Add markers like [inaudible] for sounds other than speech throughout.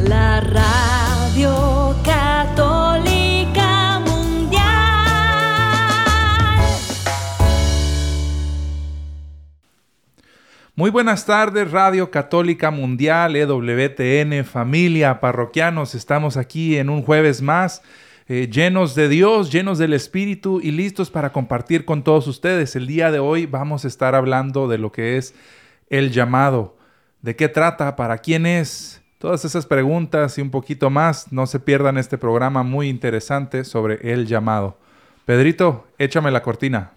la radio católica mundial. Muy buenas tardes, Radio Católica Mundial, EWTN, familia, parroquianos, estamos aquí en un jueves más. Eh, llenos de Dios, llenos del Espíritu y listos para compartir con todos ustedes. El día de hoy vamos a estar hablando de lo que es el llamado, de qué trata, para quién es, todas esas preguntas y un poquito más. No se pierdan este programa muy interesante sobre el llamado. Pedrito, échame la cortina.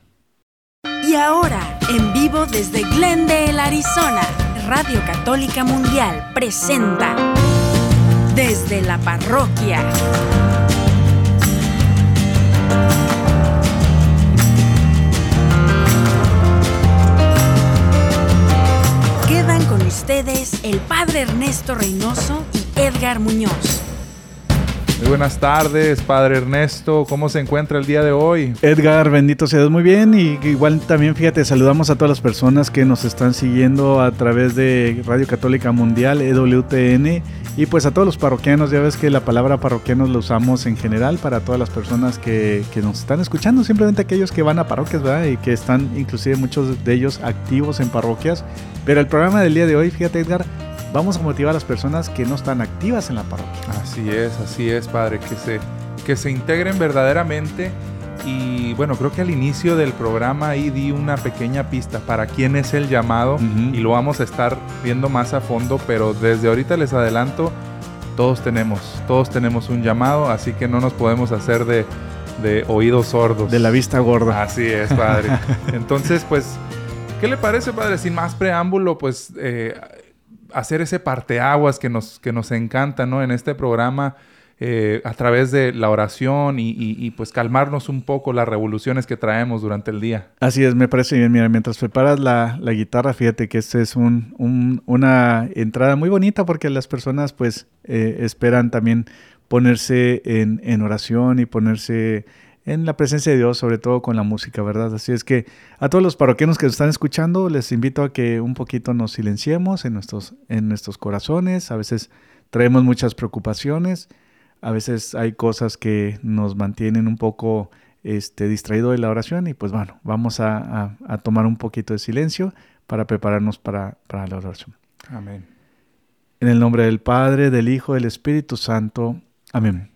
Y ahora, en vivo desde Glendale, Arizona, Radio Católica Mundial presenta Desde la Parroquia. Con ustedes el Padre Ernesto Reynoso y Edgar Muñoz. Muy buenas tardes, Padre Ernesto. ¿Cómo se encuentra el día de hoy? Edgar, bendito sea Dios, muy bien. Y igual también, fíjate, saludamos a todas las personas que nos están siguiendo a través de Radio Católica Mundial, EWTN. Y pues a todos los parroquianos, ya ves que la palabra parroquianos la usamos en general para todas las personas que, que nos están escuchando, simplemente aquellos que van a parroquias, ¿verdad? Y que están inclusive muchos de ellos activos en parroquias. Pero el programa del día de hoy, fíjate Edgar, vamos a motivar a las personas que no están activas en la parroquia. Así es, así es, Padre, que se, que se integren verdaderamente. Y bueno, creo que al inicio del programa ahí di una pequeña pista para quién es el llamado Ujú. y lo vamos a estar viendo más a fondo, pero desde ahorita les adelanto, todos tenemos, todos tenemos un llamado, así que no nos podemos hacer de, de oídos sordos. De la vista gorda. Así es, padre. [laughs] Entonces, pues, ¿qué le parece, padre? Sin más preámbulo, pues, eh, hacer ese parteaguas que nos, que nos encanta, ¿no? En este programa, eh, a través de la oración y, pues, calmarnos un poco las revoluciones que traemos durante el día. Así es, me parece bien. Mira, mientras preparas la, la guitarra, fíjate que esta es un, un- una entrada muy bonita porque las personas pues eh, esperan también ponerse en, en oración y ponerse en la presencia de Dios, sobre todo con la música, ¿verdad? Así es que a todos los parroquianos que nos están escuchando, les invito a que un poquito nos silenciemos en nuestros, en nuestros corazones. A veces traemos muchas preocupaciones, a veces hay cosas que nos mantienen un poco este, distraído de la oración y pues bueno, vamos a, a- a tomar un poquito de silencio para prepararnos para, para la oración. Amén. En el nombre del Padre, del Hijo, del Espíritu Santo. Amén.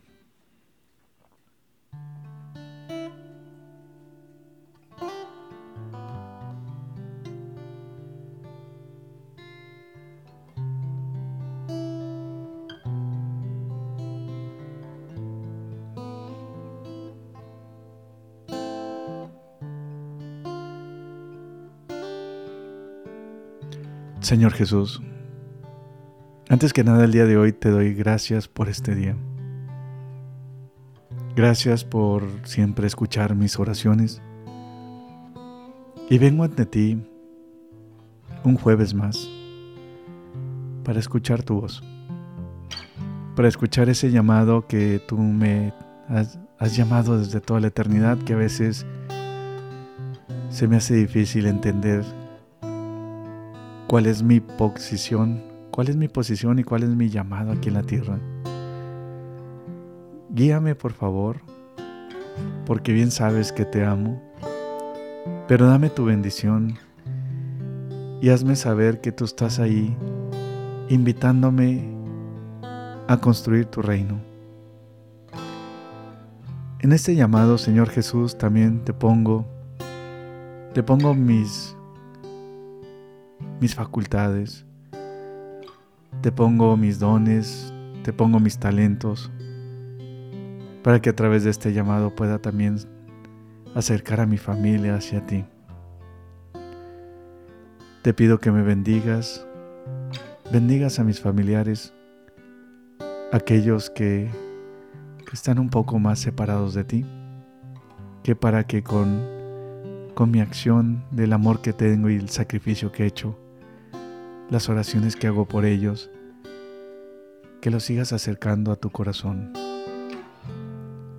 Señor Jesús, antes que nada el día de hoy te doy gracias por este día. Gracias por siempre escuchar mis oraciones. Y vengo ante ti un jueves más para escuchar tu voz, para escuchar ese llamado que tú me has, llamado desde toda la eternidad, que a veces se me hace difícil entender cuál es mi posición, cuál es mi posición y cuál es mi llamado aquí en la tierra. Guíame, por favor, porque bien sabes que te amo, pero dame tu bendición y hazme saber que tú estás ahí invitándome a construir tu reino. En este llamado, Señor Jesús, también te pongo, te pongo mis mis facultades, te pongo mis dones, te pongo mis talentos, para que a través de este llamado pueda también acercar a mi familia hacia ti. Te pido que me bendigas, bendigas a mis familiares, aquellos que, están un poco más separados de ti, que para que con, con mi acción del amor que tengo y el sacrificio que he hecho, las oraciones que hago por ellos, que los sigas acercando a tu corazón.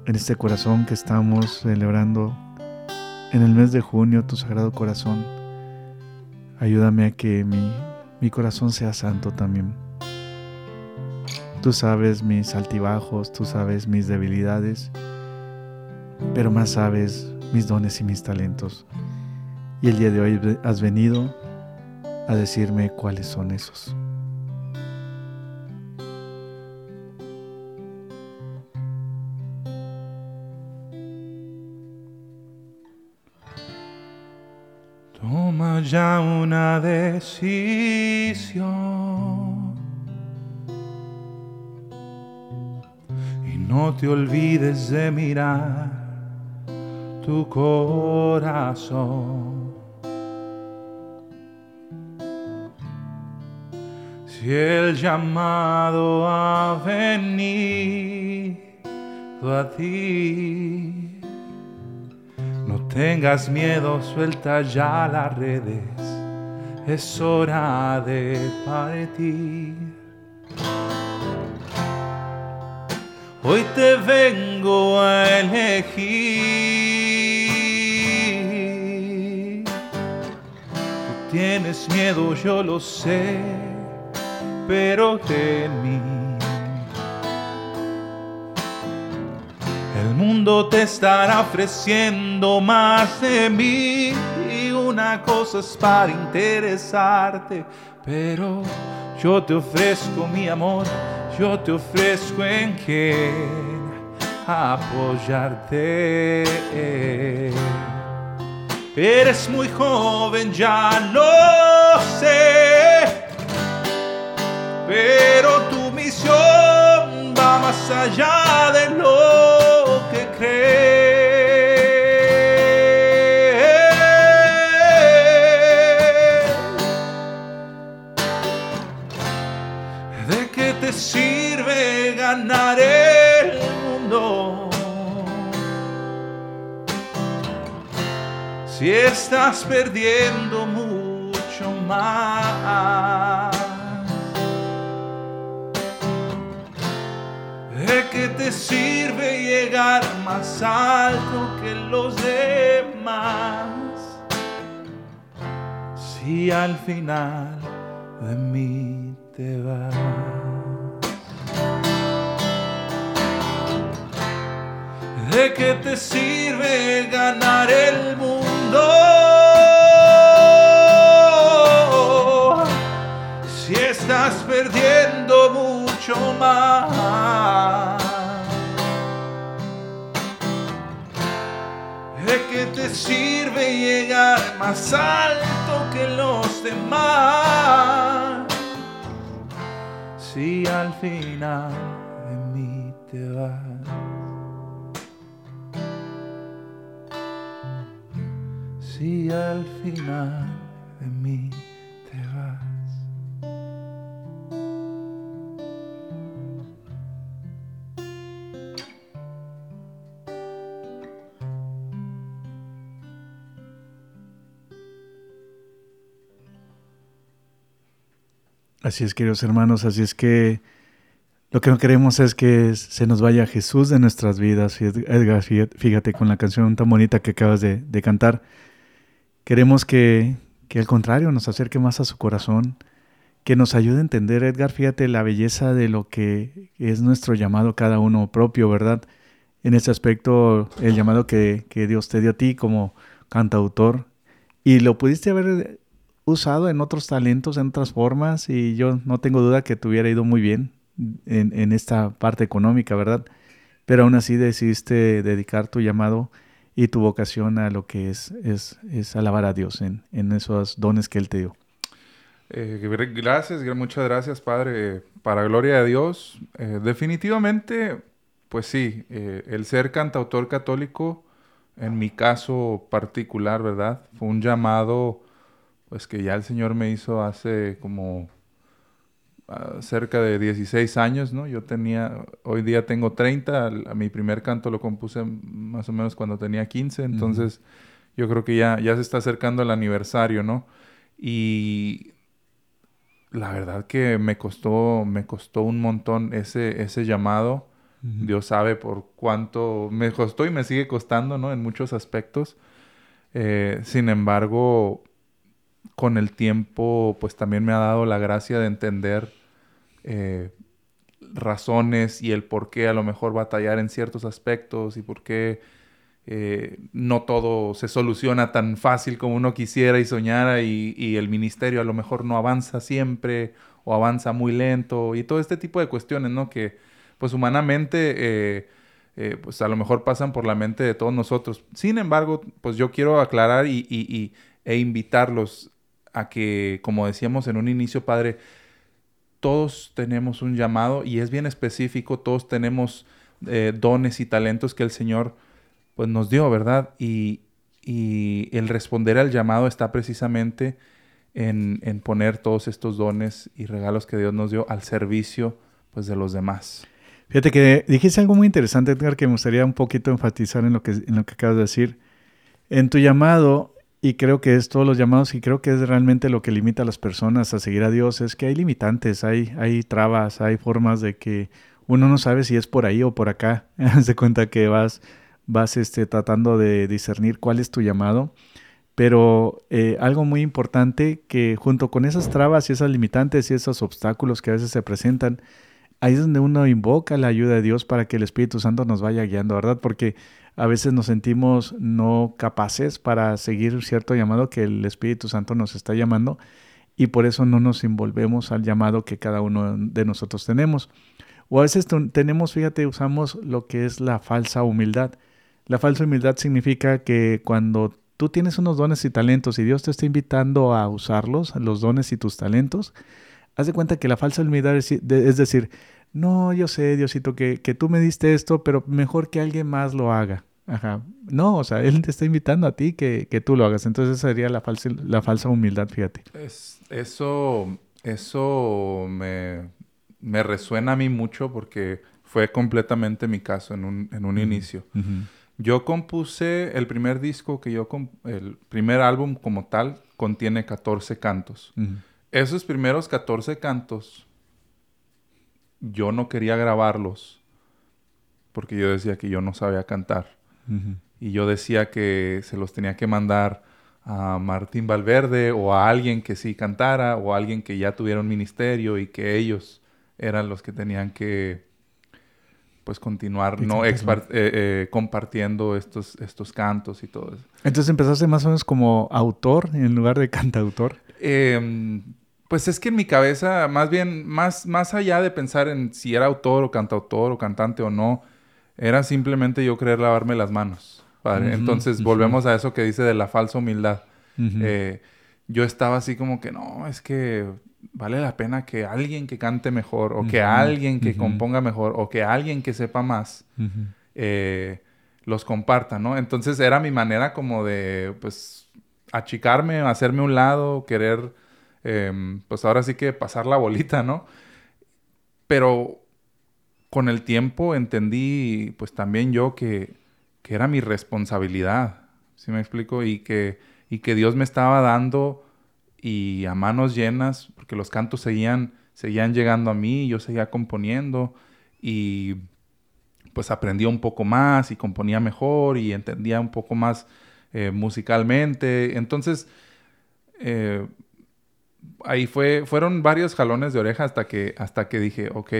En este corazón que estamos celebrando en el mes de junio, tu sagrado corazón, Ayúdame a que mi, mi corazón sea santo también. Tú sabes mis altibajos, tú sabes mis debilidades, pero más sabes mis dones y mis talentos. Y el día de hoy has venido a decirme cuáles son esos. Toma ya una decisión y no te olvides de mirar tu corazón. El llamado ha venido a ti, no tengas miedo, suelta ya las redes, es hora de partir. Hoy te vengo a elegir. Tú tienes miedo, yo lo sé, pero de mí. El mundo te estará ofreciendo más de mí y una cosa es para interesarte, pero yo te ofrezco mi amor, yo te ofrezco en quien apoyarte. Eres muy joven, ya no sé, pero tu misión va más allá de lo que crees. ¿De qué te sirve ganar el mundo? Si estás perdiendo mucho más. Sirve llegar más alto que los demás? Si al final de mí te vas. ¿De qué te sirve ganar el mundo? Si estás perdiendo mucho más. Te sirve llegar más alto que los demás? Si al final de mí te vas. Si al final de mí Así es, queridos hermanos, así es que lo que no queremos es que se nos vaya Jesús de nuestras vidas. Edgar, fíjate, con la canción tan bonita que acabas de, cantar. Queremos que, que al contrario nos acerque más a su corazón, que nos ayude a entender, Edgar, fíjate la belleza de lo que es nuestro llamado cada uno propio, ¿verdad? En ese aspecto, el llamado que, que Dios te dio a ti como cantautor, y lo pudiste haber usado en otros talentos, en otras formas, y yo no tengo duda que te hubiera ido muy bien en, esta parte económica, ¿verdad? Pero aún así decidiste dedicar tu llamado y tu vocación a lo que es, es, alabar a Dios en, en, esos dones que Él te dio. Eh, gracias, muchas gracias, Padre. Para gloria de Dios, eh, definitivamente, pues sí, eh, el ser cantautor católico, en mi caso particular, ¿verdad? Fue un llamado, pues que ya el Señor me hizo hace como uh, cerca de 16 años, ¿no? Yo tenía, hoy día tengo 30, a mi primer canto lo compuse más o menos cuando tenía 15, entonces uh -huh. yo creo que ya, ya se está acercando el aniversario, ¿no? Y la verdad que me costó, me costó un montón ese, ese llamado. Uh -huh. Dios sabe por cuánto me costó y me sigue costando, ¿no? En muchos aspectos. Eh, sin embargo, con el tiempo, pues también me ha dado la gracia de entender eh, razones y el por qué a lo mejor batallar en ciertos aspectos y por qué eh, no todo se soluciona tan fácil como uno quisiera y soñara y, el ministerio a lo mejor no avanza siempre o avanza muy lento y todo este tipo de cuestiones, ¿no? Que pues humanamente eh, pues a lo mejor pasan por la mente de todos nosotros. Sin embargo, pues yo quiero aclarar y, e invitarlos a que, como decíamos en un inicio, Padre, todos tenemos un llamado y es bien específico, todos tenemos dones y talentos que el Señor pues nos dio, ¿verdad? Y, el responder al llamado está precisamente en, poner todos estos dones y regalos que Dios nos dio al servicio pues de los demás. Fíjate que dijiste algo muy interesante, Edgar, que me gustaría un poquito enfatizar en lo que, en lo que acabas de decir. En tu llamado, y creo que es todos los llamados, y creo que es realmente lo que limita a las personas a seguir a Dios, es que hay limitantes, hay, hay trabas, hay formas de que uno no sabe si es por ahí o por acá. [laughs] Haz de cuenta que vas vas este, tratando de discernir cuál es tu llamado. Pero eh, algo muy importante que junto con esas trabas y esas limitantes y esos obstáculos que a veces se presentan, ahí es donde uno invoca la ayuda de Dios para que el Espíritu Santo nos vaya guiando, ¿verdad? Porque a veces nos sentimos no capaces para seguir cierto llamado que el Espíritu Santo nos está llamando y por eso no nos envolvemos al llamado que cada uno de nosotros tenemos. O a veces tenemos, fíjate, usamos lo que es la falsa humildad. La falsa humildad significa que cuando tú tienes unos dones y talentos y Dios te está invitando a usarlos, los dones y tus talentos, haz de cuenta que la falsa humildad es, decir, no, yo sé, Diosito, que, que, tú me diste esto, pero mejor que alguien más lo haga. Ajá. No, o sea, [laughs] Él te está invitando a ti que, que tú lo hagas. Entonces esa sería la falsa, la falsa humildad, fíjate. Es, eso eso me, me, resuena a mí mucho porque fue completamente mi caso en un, en un inicio. Yo compuse el primer disco que yo, el primer álbum como tal, contiene 14 cantos. Esos primeros 14 cantos, yo no quería grabarlos porque yo decía que yo no sabía cantar. Y yo decía que se los tenía que mandar a Martín Valverde o a alguien que sí cantara o a alguien que ya tuviera un ministerio y que ellos eran los que tenían que pues continuar no eh, eh, compartiendo estos, estos cantos y todo eso. Entonces empezaste más o menos como autor en lugar de cantautor. Em, pues es que en mi cabeza, más bien, más, más allá de pensar en si era autor o cantautor o cantante o no, era simplemente yo querer lavarme las manos. Entonces volvemos a eso que dice de la falsa humildad. Eh, yo estaba así como que no, es que vale la pena que alguien que cante mejor o que alguien que componga mejor o que alguien que sepa más eh, los comparta, ¿no? Entonces era mi manera como de, pues, achicarme, hacerme un lado, querer, em, pues ahora sí que pasar la bolita, ¿no? Pero con el tiempo entendí, pues también yo que, que era mi responsabilidad, ¿sí me explico? Y que, y que Dios me estaba dando y a manos llenas, porque los cantos seguían, seguían llegando a mí, yo seguía componiendo y pues aprendía un poco más y componía mejor y entendía un poco más eh, musicalmente. Entonces, eh, ahí fue, fueron varios jalones de oreja hasta que, hasta que dije, ok,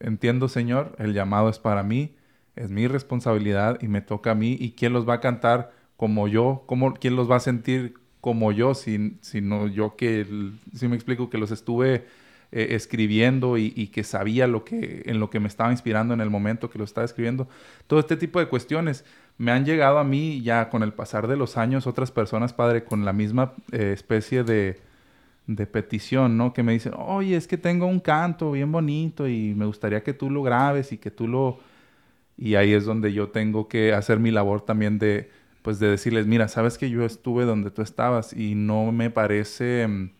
entiendo Señor, el llamado es para mí, es mi responsabilidad y me toca a mí y quién los va a cantar como yo, ¿Cómo, quién los va a sentir como yo, sino yo que, si me explico, que los estuve eh, escribiendo y, que sabía lo que, en lo que me estaba inspirando en el momento que lo estaba escribiendo. Todo este tipo de cuestiones me han llegado a mí ya con el pasar de los años otras personas, padre, con la misma eh, especie de, de petición, ¿no? Que me dicen, oye, es que tengo un canto bien bonito y me gustaría que tú lo grabes y que tú lo... Y ahí es donde yo tengo que hacer mi labor también de pues de decirles, mira, sabes que yo estuve donde tú estabas y no me parece, em,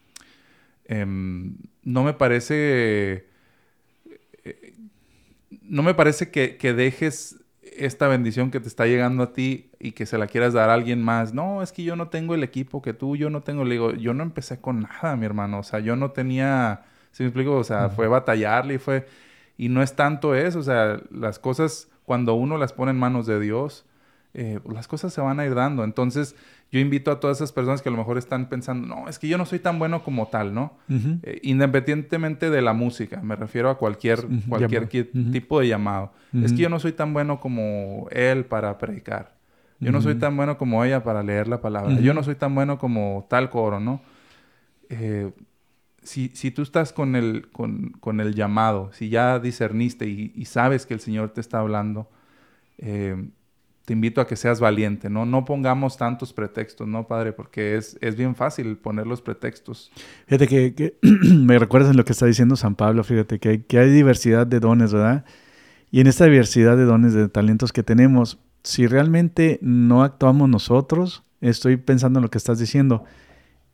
em, no me parece, eh, no me parece que, dejes esta bendición que te está llegando a ti y que se la quieras dar a alguien más. No, es que yo no tengo el equipo que tú, yo no tengo, le digo, yo no empecé con nada, mi hermano, o sea, yo no tenía, si me explico? O sea, fue batallarle y fue, y no es tanto eso, o sea, las cosas cuando uno las pone en manos de Dios, eh, las cosas se van a ir dando. Entonces, yo invito a todas esas personas que a lo mejor están pensando, no, es que yo no soy tan bueno como tal, ¿no? Eh, independientemente de la música, me refiero a cualquier, cualquier tipo de llamado. Es que yo no soy tan bueno como él para predicar. Yo no soy tan bueno como ella para leer la palabra. Yo no soy tan bueno como tal coro, ¿no? Eh, si, si, tú estás con el, con, con, el llamado, si ya discerniste y, y, sabes que el Señor te está hablando, eh, te invito a que seas valiente, ¿no? No pongamos tantos pretextos, ¿no, Padre? Porque es, es bien fácil poner los pretextos. Fíjate que, [clears throat] me recuerdas en lo que está diciendo San Pablo, fíjate que que hay diversidad de dones, ¿verdad? Y en esta diversidad de dones, de talentos que tenemos, si realmente no actuamos nosotros, estoy pensando en lo que estás diciendo,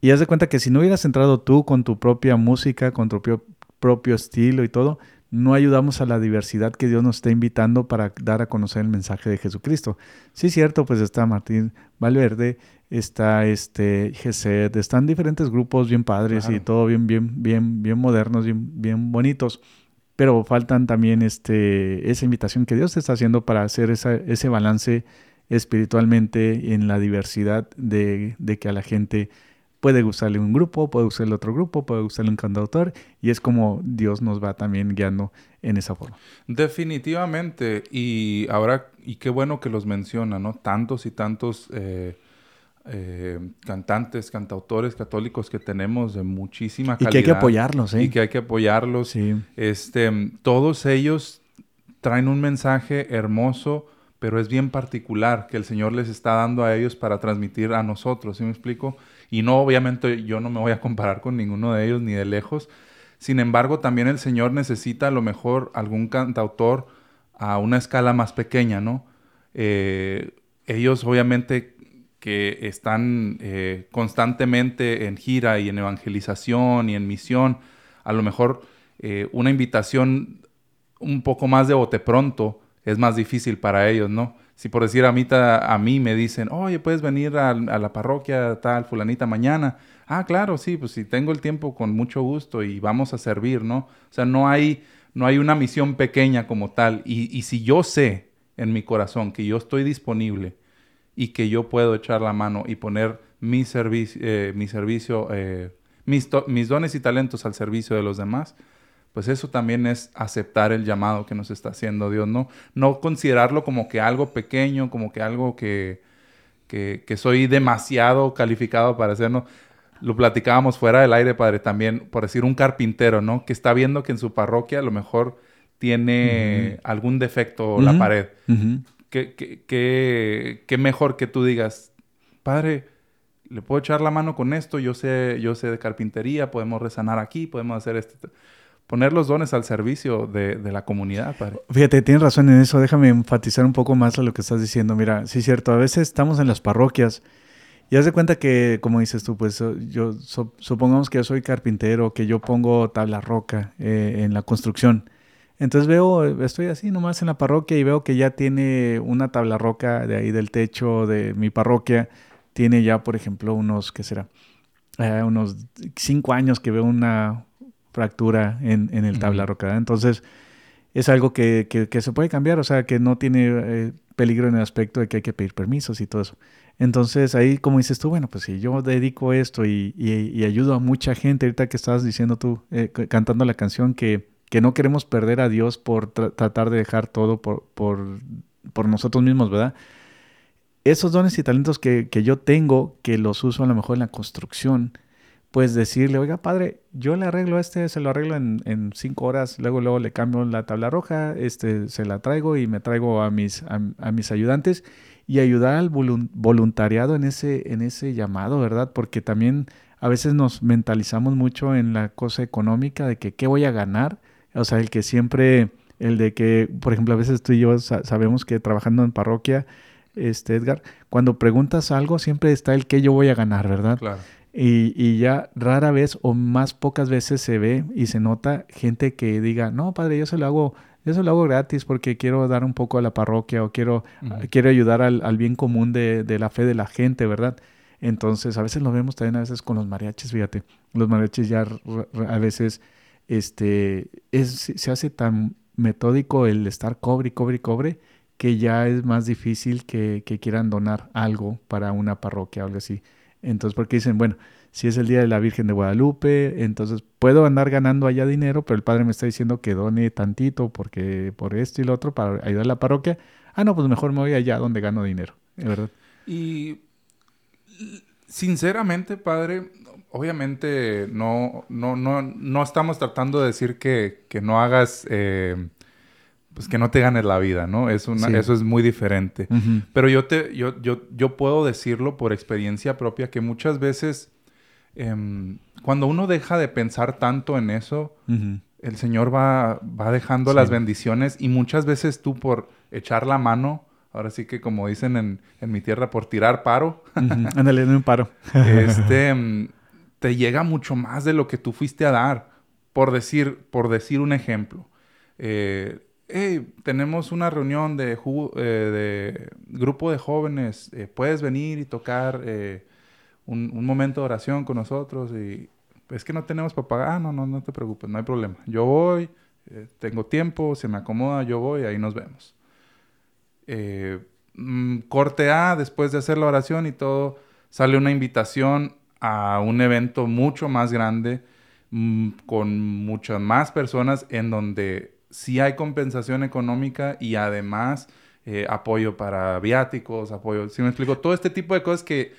y haz de cuenta que si no hubieras entrado tú con tu propia música, con tu propio, propio estilo y todo, no ayudamos a la diversidad que Dios nos está invitando para dar a conocer el mensaje de Jesucristo. Sí, es cierto, pues está Martín Valverde, está este Gesed, están diferentes grupos bien padres y todo bien, bien, bien, bien modernos, bien, bien bonitos. Pero faltan también este, esa invitación que Dios te está haciendo para hacer esa, ese balance espiritualmente en la diversidad de, de que a la gente Puede gustarle un grupo, puede gustarle otro grupo, puede gustarle un cantautor y es como Dios nos va también guiando en esa forma. Definitivamente y ahora, y qué bueno que los menciona, ¿no? Tantos y tantos eh, eh, cantantes, cantautores católicos que tenemos de muchísima calidad. Y que hay que apoyarlos, ¿eh? Y que hay que apoyarlos. Sí. Este, todos ellos traen un mensaje hermoso, pero es bien particular que el Señor les está dando a ellos para transmitir a nosotros, ¿sí me explico? Y no, obviamente yo no me voy a comparar con ninguno de ellos ni de lejos. Sin embargo, también el Señor necesita a lo mejor algún cantautor a una escala más pequeña, ¿no? Eh, ellos obviamente que están eh, constantemente en gira y en evangelización y en misión, a lo mejor eh, una invitación un poco más de bote pronto es más difícil para ellos, ¿no? Si por decir a mí, a mí me dicen, oye, puedes venir a, la parroquia tal, fulanita, mañana. Ah, claro, sí, pues si tengo el tiempo con mucho gusto y vamos a servir, ¿no? O sea, no hay, no hay una misión pequeña como tal. Y, si yo sé en mi corazón que yo estoy disponible y que yo puedo echar la mano y poner mi, servicio, eh, mi servicio, eh, mis, mis dones y talentos al servicio de los demás, pues eso también es aceptar el llamado que nos está haciendo Dios, ¿no? No considerarlo como que algo pequeño, como que algo que, que, soy demasiado calificado para hacerlo. Lo platicábamos fuera del aire, Padre, también, por decir, un carpintero, ¿no? Que está viendo que en su parroquia a lo mejor tiene algún defecto la pared. ¿Qué, mejor que tú digas, Padre, le puedo echar la mano con esto, yo sé, yo sé de carpintería, podemos resanar aquí, podemos hacer esto poner los dones al servicio de, la comunidad, padre. Fíjate, tienes razón en eso. Déjame enfatizar un poco más a lo que estás diciendo. Mira, sí es cierto, a veces estamos en las parroquias y haz de cuenta que, como dices tú, pues yo supongamos que yo soy carpintero, que yo pongo tabla roca eh, en la construcción. Entonces veo, estoy así nomás en la parroquia y veo que ya tiene una tabla roca de ahí del techo de mi parroquia. Tiene ya, por ejemplo, unos, ¿qué será? Eh, unos cinco años que veo una, fractura en, en el tabla roca. Entonces, es algo que, que, se puede cambiar, o sea, que no tiene eh, peligro en el aspecto de que hay que pedir permisos y todo eso. Entonces, ahí, como dices tú, bueno, pues si yo dedico esto y, y, ayudo a mucha gente, ahorita que estabas diciendo tú, eh, cantando la canción, que, que no queremos perder a Dios por tratar de dejar todo por, por, por nosotros mismos, ¿verdad? Esos dones y talentos que, que yo tengo, que los uso a lo mejor en la construcción, pues decirle, oiga padre, yo le arreglo este, se lo arreglo en, cinco horas, luego luego le cambio la tabla roja, este, se la traigo y me traigo a mis, a, mis ayudantes y ayudar al voluntariado en ese, en ese llamado, ¿verdad? Porque también a veces nos mentalizamos mucho en la cosa económica de que qué voy a ganar, o sea, el que siempre, el de que, por ejemplo, a veces tú y yo sabemos que trabajando en parroquia, este Edgar, cuando preguntas algo siempre está el qué yo voy a ganar, ¿verdad? Claro. Y, ya rara vez o más pocas veces se ve y se nota gente que diga, no, padre, yo se lo hago, yo se lo hago gratis porque quiero dar un poco a la parroquia o quiero, quiero ayudar al, bien común de, la fe de la gente, ¿verdad? Entonces, a veces lo vemos también a veces con los mariachis, fíjate. Los mariachis ya a veces este, es, se hace tan metódico el estar cobre y cobre y cobre que ya es más difícil que, que quieran donar algo para una parroquia o algo así. Entonces, porque dicen, bueno, si es el día de la Virgen de Guadalupe, entonces puedo andar ganando allá dinero, pero el padre me está diciendo que done tantito porque por esto y lo otro para ayudar a la parroquia. Ah, no, pues mejor me voy allá donde gano dinero, ¿verdad? Y sinceramente, padre, obviamente no, no, no, no estamos tratando de decir que, que no hagas, eh, pues que no te ganes la vida, ¿no? Es una, Sí. Eso es muy diferente. Pero yo, te, yo, yo, yo puedo decirlo por experiencia propia que muchas veces em, cuando uno deja de pensar tanto en eso, el Señor va, va dejando Sí. las bendiciones y muchas veces tú por echar la mano, ahora sí que como dicen en, en mi tierra, por tirar paro. [laughs] Ándale, no un paro. este, [laughs] te llega mucho más de lo que tú fuiste a dar. Por decir, por decir un ejemplo. Eh, "Hey, tenemos una reunión de, eh, grupo de jóvenes. eh, ¿Puedes venir y tocar eh, un, momento de oración con nosotros? Y es que no tenemos para pagar. Ah, no, no, no te preocupes, no hay problema. Yo voy, tengo tiempo, se me acomoda, yo voy, ahí nos vemos. Mm, corte A, después de hacer la oración y todo, sale una invitación a un evento mucho más grande, mm, con muchas más personas, en donde sí hay compensación económica y además eh, apoyo para viáticos, apoyo, si me explico? Todo este tipo de cosas que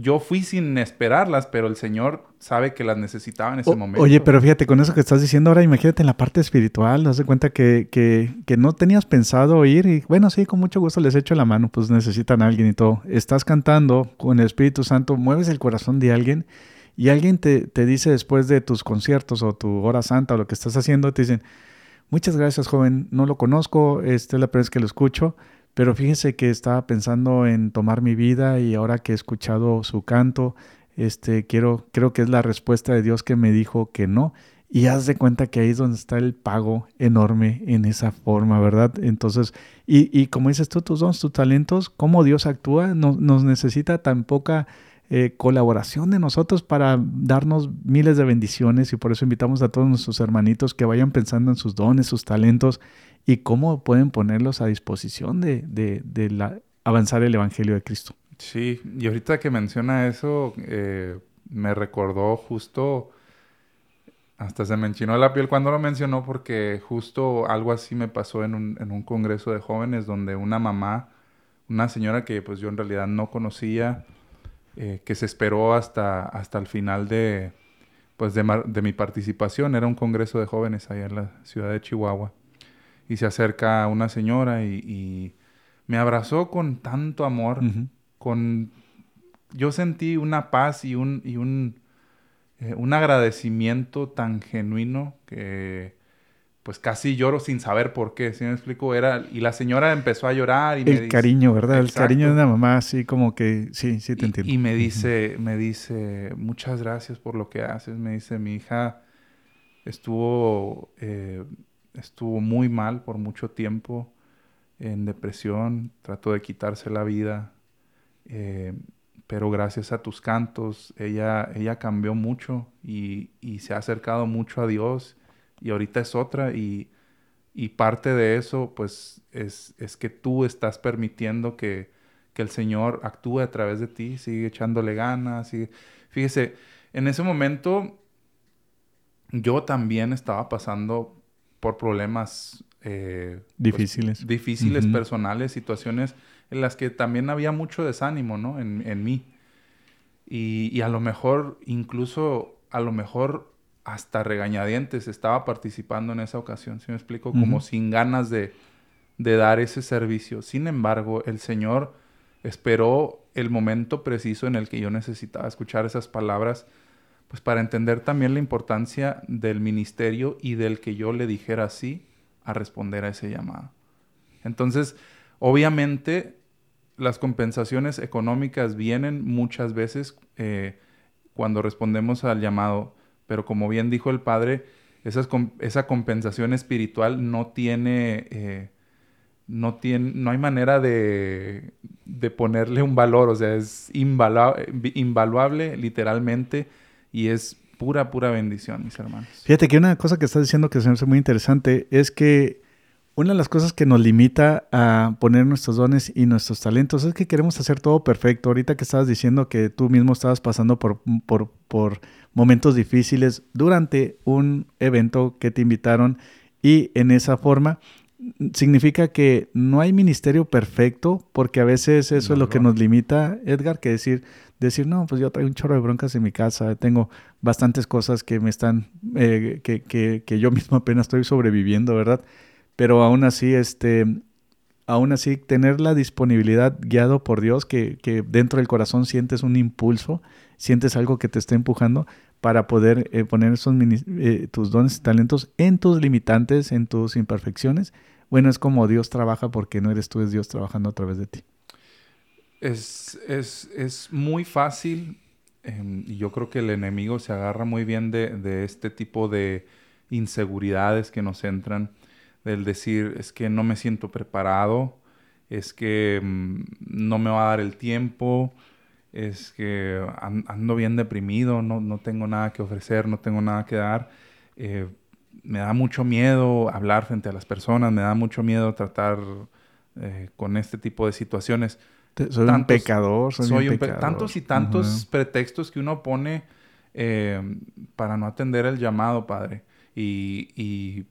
yo fui sin esperarlas, pero el Señor sabe que las necesitaba en ese O- momento. Oye, pero fíjate, con eso que estás diciendo ahora, imagínate en la parte espiritual, das de cuenta que, que, que no tenías pensado ir y bueno, sí, con mucho gusto les echo la mano, pues necesitan a alguien y todo. Estás cantando con el Espíritu Santo, mueves el corazón de alguien y alguien te, te dice después de tus conciertos o tu hora santa o lo que estás haciendo, te dicen, muchas gracias joven, no lo conozco, esta es la primera vez que lo escucho, pero fíjese que estaba pensando en tomar mi vida y ahora que he escuchado su canto, este, quiero, creo que es la respuesta de Dios que me dijo que no. Y haz de cuenta que ahí es donde está el pago enorme en esa forma, ¿verdad? Entonces, y, y como dices tú, tus dones, tus talentos, cómo Dios actúa, no- nos necesita tan poca eh, colaboración de nosotros para darnos miles de bendiciones y por eso invitamos a todos nuestros hermanitos que vayan pensando en sus dones, sus talentos y cómo pueden ponerlos a disposición de, de, de avanzar el Evangelio de Cristo. Sí, y ahorita que menciona eso, eh, me recordó justo, hasta se me enchinó la piel cuando lo mencionó, porque justo algo así me pasó en un, en un congreso de jóvenes donde una mamá, una señora que pues yo en realidad no conocía, eh, que se esperó hasta, hasta el final de, pues de mi participación, era un congreso de jóvenes allá en la ciudad de Chihuahua, y se acerca una señora y, y me abrazó con tanto amor con yo sentí una paz y un y un eh, un agradecimiento tan genuino que pues casi lloro sin saber por qué, ¿sí me explico? Era y la señora empezó a llorar y me El dice- cariño, ¿verdad? El cariño de una mamá, así como que, sí, sí te y, entiendo. y me dice, me dice, muchas gracias por lo que haces. Me dice, mi hija estuvo, eh, estuvo muy mal por mucho tiempo, en depresión, trató de quitarse la vida, eh, pero gracias a tus cantos, ella, ella cambió mucho y, y se ha acercado mucho a Dios y ahorita es otra y, y parte de eso, pues, es, es que tú estás permitiendo que, que el Señor actúe a través de ti, sigue echándole ganas. Sigue... Fíjese, en ese momento yo también estaba pasando por problemas eh, pues, Difíciles. difíciles, personales, situaciones en las que también había mucho desánimo, ¿no? En, en mí. Y, y a lo mejor, incluso, a lo mejor hasta regañadientes estaba participando en esa ocasión, ¿sí me explico? Como Ujú. sin ganas de, de dar ese servicio. Sin embargo, el Señor esperó el momento preciso en el que yo necesitaba escuchar esas palabras, pues para entender también la importancia del ministerio y del que yo le dijera sí a responder a ese llamado. Entonces, obviamente, las compensaciones económicas vienen muchas veces eh, cuando respondemos al llamado, pero como bien dijo el padre, esa compensación espiritual no tiene, eh, no tiene, no hay manera de, de ponerle un valor, o sea, es invalua- invaluable literalmente y es pura, pura bendición, mis hermanos. Fíjate que una cosa que estás diciendo que se me hace muy interesante es que una de las cosas que nos limita a poner nuestros dones y nuestros talentos es que queremos hacer todo perfecto. Ahorita que estabas diciendo que tú mismo estabas pasando por, por, por momentos difíciles durante un evento que te invitaron y en esa forma significa que no hay ministerio perfecto, porque a veces eso es lo que nos limita, Edgar, que decir, decir, no, pues yo traigo un chorro de broncas en mi casa, tengo bastantes cosas que me están, eh, que, que, que, yo mismo apenas estoy sobreviviendo, ¿verdad? Pero aún así, este, aún así, tener la disponibilidad guiado por Dios, que, que dentro del corazón sientes un impulso, sientes algo que te está empujando, para poder eh, poner esos eh, tus dones y talentos en tus limitantes, en tus imperfecciones. Bueno, es como Dios trabaja porque no eres tú, es Dios trabajando a través de ti. Es, es, es muy fácil em, y yo creo que el enemigo se agarra muy bien de, de, este tipo de inseguridades que nos entran, del decir, es que no me siento preparado, es que mm, no me va a dar el tiempo, es que ando bien deprimido, no, no, tengo nada que ofrecer, no tengo nada que dar. Eh, me da mucho miedo hablar frente a las personas, me da mucho miedo tratar eh, con este tipo de situaciones. Soy un pecador, soy, un pecador. Tantos y tantos pretextos que uno pone eh, para no atender el llamado, Padre. Y, y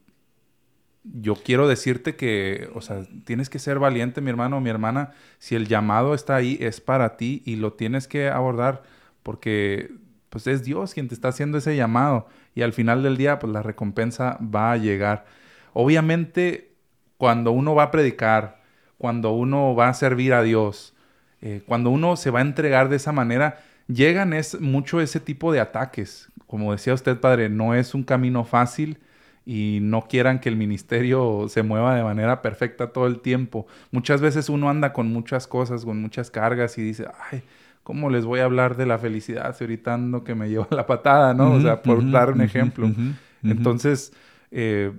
yo quiero decirte que, o sea, tienes que ser valiente, mi hermano o mi hermana. Si el llamado está ahí, es para ti y lo tienes que abordar porque, pues, es Dios quien te está haciendo ese llamado y al final del día, pues, la recompensa va a llegar. Obviamente, cuando uno va a predicar, cuando uno va a servir a Dios, eh, cuando uno se va a entregar de esa manera, llegan es mucho ese tipo de ataques. Como decía usted, padre, no es un camino fácil y no quieran que el ministerio se mueva de manera perfecta todo el tiempo. Muchas veces uno anda con muchas cosas, con muchas cargas y dice, ay, ¿cómo les voy a hablar de la felicidad si ahorita ando que me lleva la patada, ¿no? o sea, por dar un ejemplo. Entonces, eh,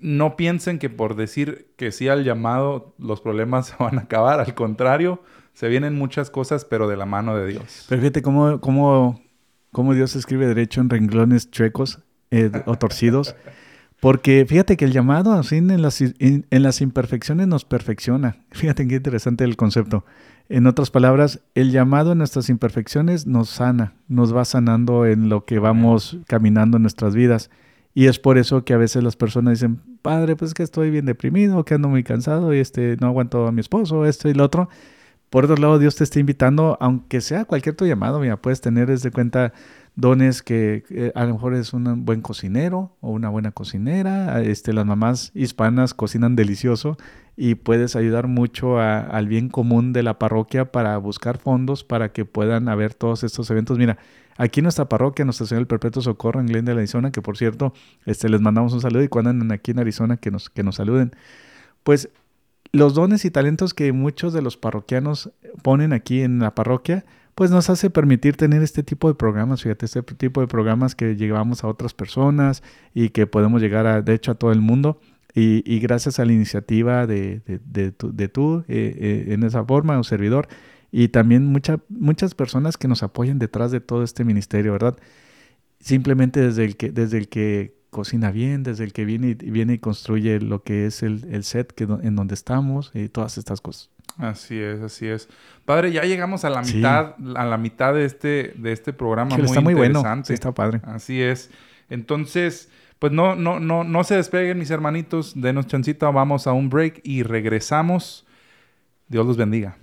no piensen que por decir que sí al llamado los problemas [laughs] se van a acabar, al contrario, se vienen muchas cosas, pero de la mano de Dios. Pero fíjate cómo, cómo, cómo Dios escribe derecho en renglones chuecos eh, o torcidos. Porque fíjate que el llamado así en las, en las imperfecciones nos perfecciona. Fíjate qué interesante el concepto. En otras palabras, el llamado en nuestras imperfecciones nos sana, nos va sanando en lo que vamos caminando en nuestras vidas. Y es por eso que a veces las personas dicen, padre, pues que estoy bien deprimido, que ando muy cansado y este, no aguanto a mi esposo, esto y lo otro. Por otro lado, Dios te está invitando, aunque sea cualquier tu llamado, mira, puedes tener desde cuenta dones que a lo mejor es un buen cocinero o una buena cocinera. Este, las mamás hispanas cocinan delicioso y puedes ayudar mucho al bien común de la parroquia para buscar fondos para que puedan haber todos estos eventos. Mira, aquí en nuestra parroquia, Nuestra Señora del Perpetuo Socorro en Glendale, Arizona, que por cierto, este, les mandamos un saludo y cuando andan aquí en Arizona que nos, que nos saluden. Pues los dones y talentos que muchos de los parroquianos ponen aquí en la parroquia, pues nos hace permitir tener este tipo de programas, fíjate, este tipo de programas que llevamos a otras personas y que podemos llegar a, de hecho, a todo el mundo. Y, gracias a la iniciativa de, de, tú, eh, eh, en esa forma, un servidor, y también muchas personas que nos apoyan detrás de todo este ministerio, ¿verdad? Simplemente desde el que, desde el que cocina bien, desde el que viene y, viene y construye lo que es el, el set que, en donde estamos y todas estas cosas. Así es, así es. Padre, ya llegamos a la mitad, a la mitad de este, de este programa. muy está muy bueno. Sí, está padre. Así es. Entonces, pues no, no, no, no se despeguen, mis hermanitos. Denos chancita, vamos a un break y regresamos. Dios los bendiga.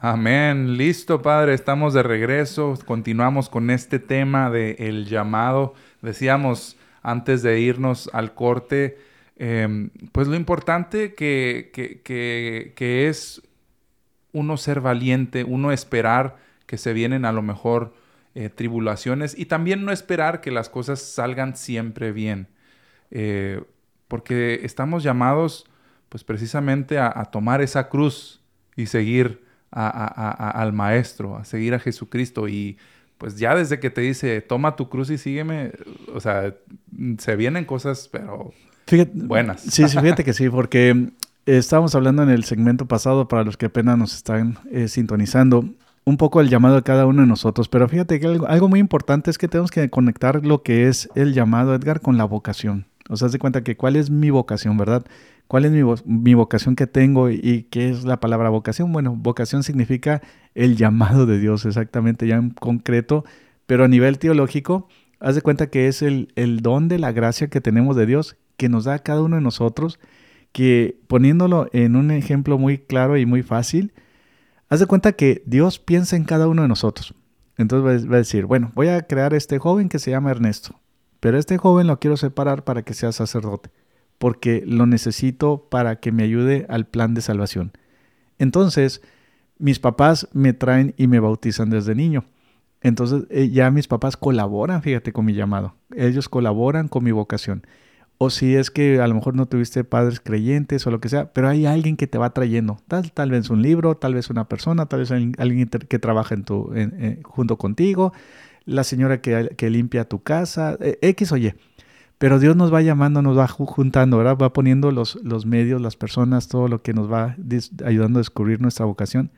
Amén. Listo, Padre. Estamos de regreso. Continuamos con este tema de el llamado. Decíamos antes de irnos al corte, em, pues lo importante que, que, es uno ser valiente, uno esperar que se vienen a lo mejor eh, tribulaciones y también no esperar que las cosas salgan siempre bien. Eh, porque estamos llamados pues precisamente a tomar esa cruz y seguir al Maestro, a seguir a Jesucristo. Y pues ya desde que te dice, toma tu cruz y sígueme, o sea, se vienen cosas, pero buenas. Sí, sí, fíjate [laughs] que sí, porque estábamos hablando en el segmento pasado, para los que apenas nos están eh, sintonizando, un poco el llamado de cada uno de nosotros, pero fíjate que algo, algo, muy importante es que tenemos que conectar lo que es el llamado, Edgar, con la vocación. O sea, de cuenta que cuál es mi vocación, ¿verdad? ¿Cuál es mi, vocación que tengo y qué es la palabra vocación? Bueno, vocación significa el llamado de Dios, exactamente, ya en concreto, pero a nivel teológico, haz de cuenta que es el, el don de la gracia que tenemos de Dios, que nos da a cada uno de nosotros, que poniéndolo en un ejemplo muy claro y muy fácil, haz de cuenta que Dios piensa en cada uno de nosotros. Entonces va a decir, bueno, voy a crear este joven que se llama Ernesto, pero este joven lo quiero separar para que sea sacerdote porque lo necesito para que me ayude al plan de salvación. Entonces, mis papás me traen y me bautizan desde niño. Entonces, eh, ya mis papás colaboran, fíjate, con mi llamado. Ellos colaboran con mi vocación. O si es que a lo mejor no tuviste padres creyentes o lo que sea, pero hay alguien que te va trayendo. Tal, vez un libro, tal vez una persona, tal vez alguien que trabaja tu, junto contigo, la señora que, que limpia tu casa, eh, X o Y. Pero Dios nos va llamando, nos va juntando, ¿verdad? Va poniendo los, los medios, las personas, todo lo que nos va ayudando a descubrir nuestra vocación.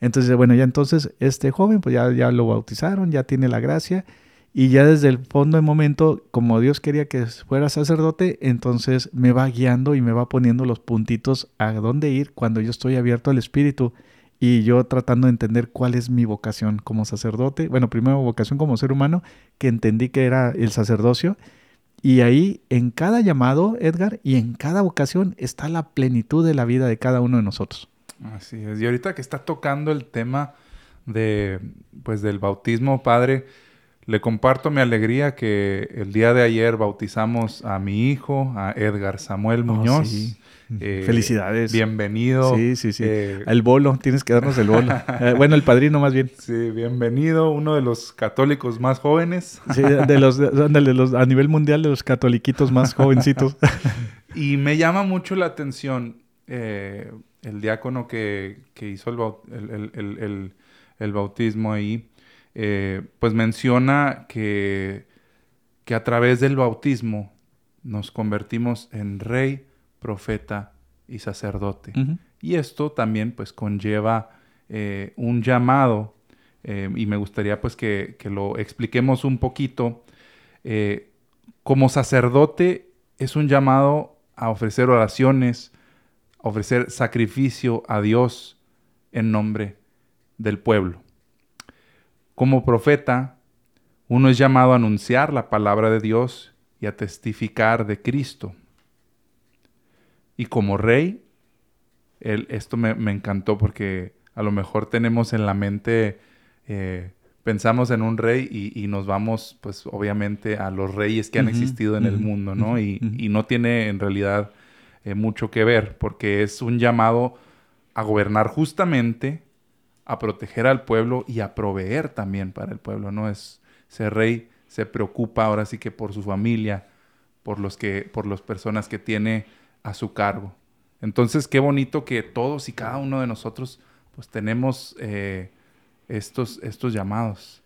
Entonces, bueno, ya entonces este joven, pues ya, ya lo bautizaron, ya tiene la gracia. Y ya desde el fondo de momento, como Dios quería que fuera sacerdote, entonces me va guiando y me va poniendo los puntitos a dónde ir cuando yo estoy abierto al Espíritu y yo tratando de entender cuál es mi vocación como sacerdote. Bueno, primero vocación como ser humano, que entendí que era el sacerdocio y ahí en cada llamado, Edgar, y en cada vocación está la plenitud de la vida de cada uno de nosotros. Así es. Y ahorita que está tocando el tema de pues del bautismo, padre, le comparto mi alegría que el día de ayer bautizamos a mi hijo, a Edgar Samuel oh, Muñoz. Eh, Felicidades. Bienvenido. Sí, sí, sí. Eh, el bolo, tienes que darnos el bolo. [laughs] Eh, bueno, el padrino más bien. Sí, bienvenido, uno de los católicos más jóvenes. sí, de los, de los, a nivel mundial de los catoliquitos más jovencitos. [laughs] y me llama mucho la atención el diácono que, hizo el, el, bautismo ahí, pues menciona que, que a través del bautismo nos convertimos en rey, profeta y sacerdote. Y esto también pues conlleva eh, un llamado eh, y me gustaría pues que, lo expliquemos un poquito. Eh, como sacerdote es un llamado a ofrecer oraciones, a ofrecer sacrificio a Dios en nombre del pueblo. Como profeta, uno es llamado a anunciar la palabra de Dios y a testificar de Cristo. Y como rey, esto me, encantó porque a lo mejor tenemos en la mente, eh, pensamos en un rey y, nos vamos, pues obviamente, a los reyes que han existido en el mundo, ¿no? y, no tiene en realidad eh, mucho que ver porque es un llamado a gobernar justamente, a proteger al pueblo y a proveer también para el pueblo, ¿no? Es, ese rey se preocupa ahora sí que por su familia, por los que, por las personas que tiene a su cargo. Entonces, qué bonito que todos y cada uno de nosotros pues tenemos eh, estos, estos llamados.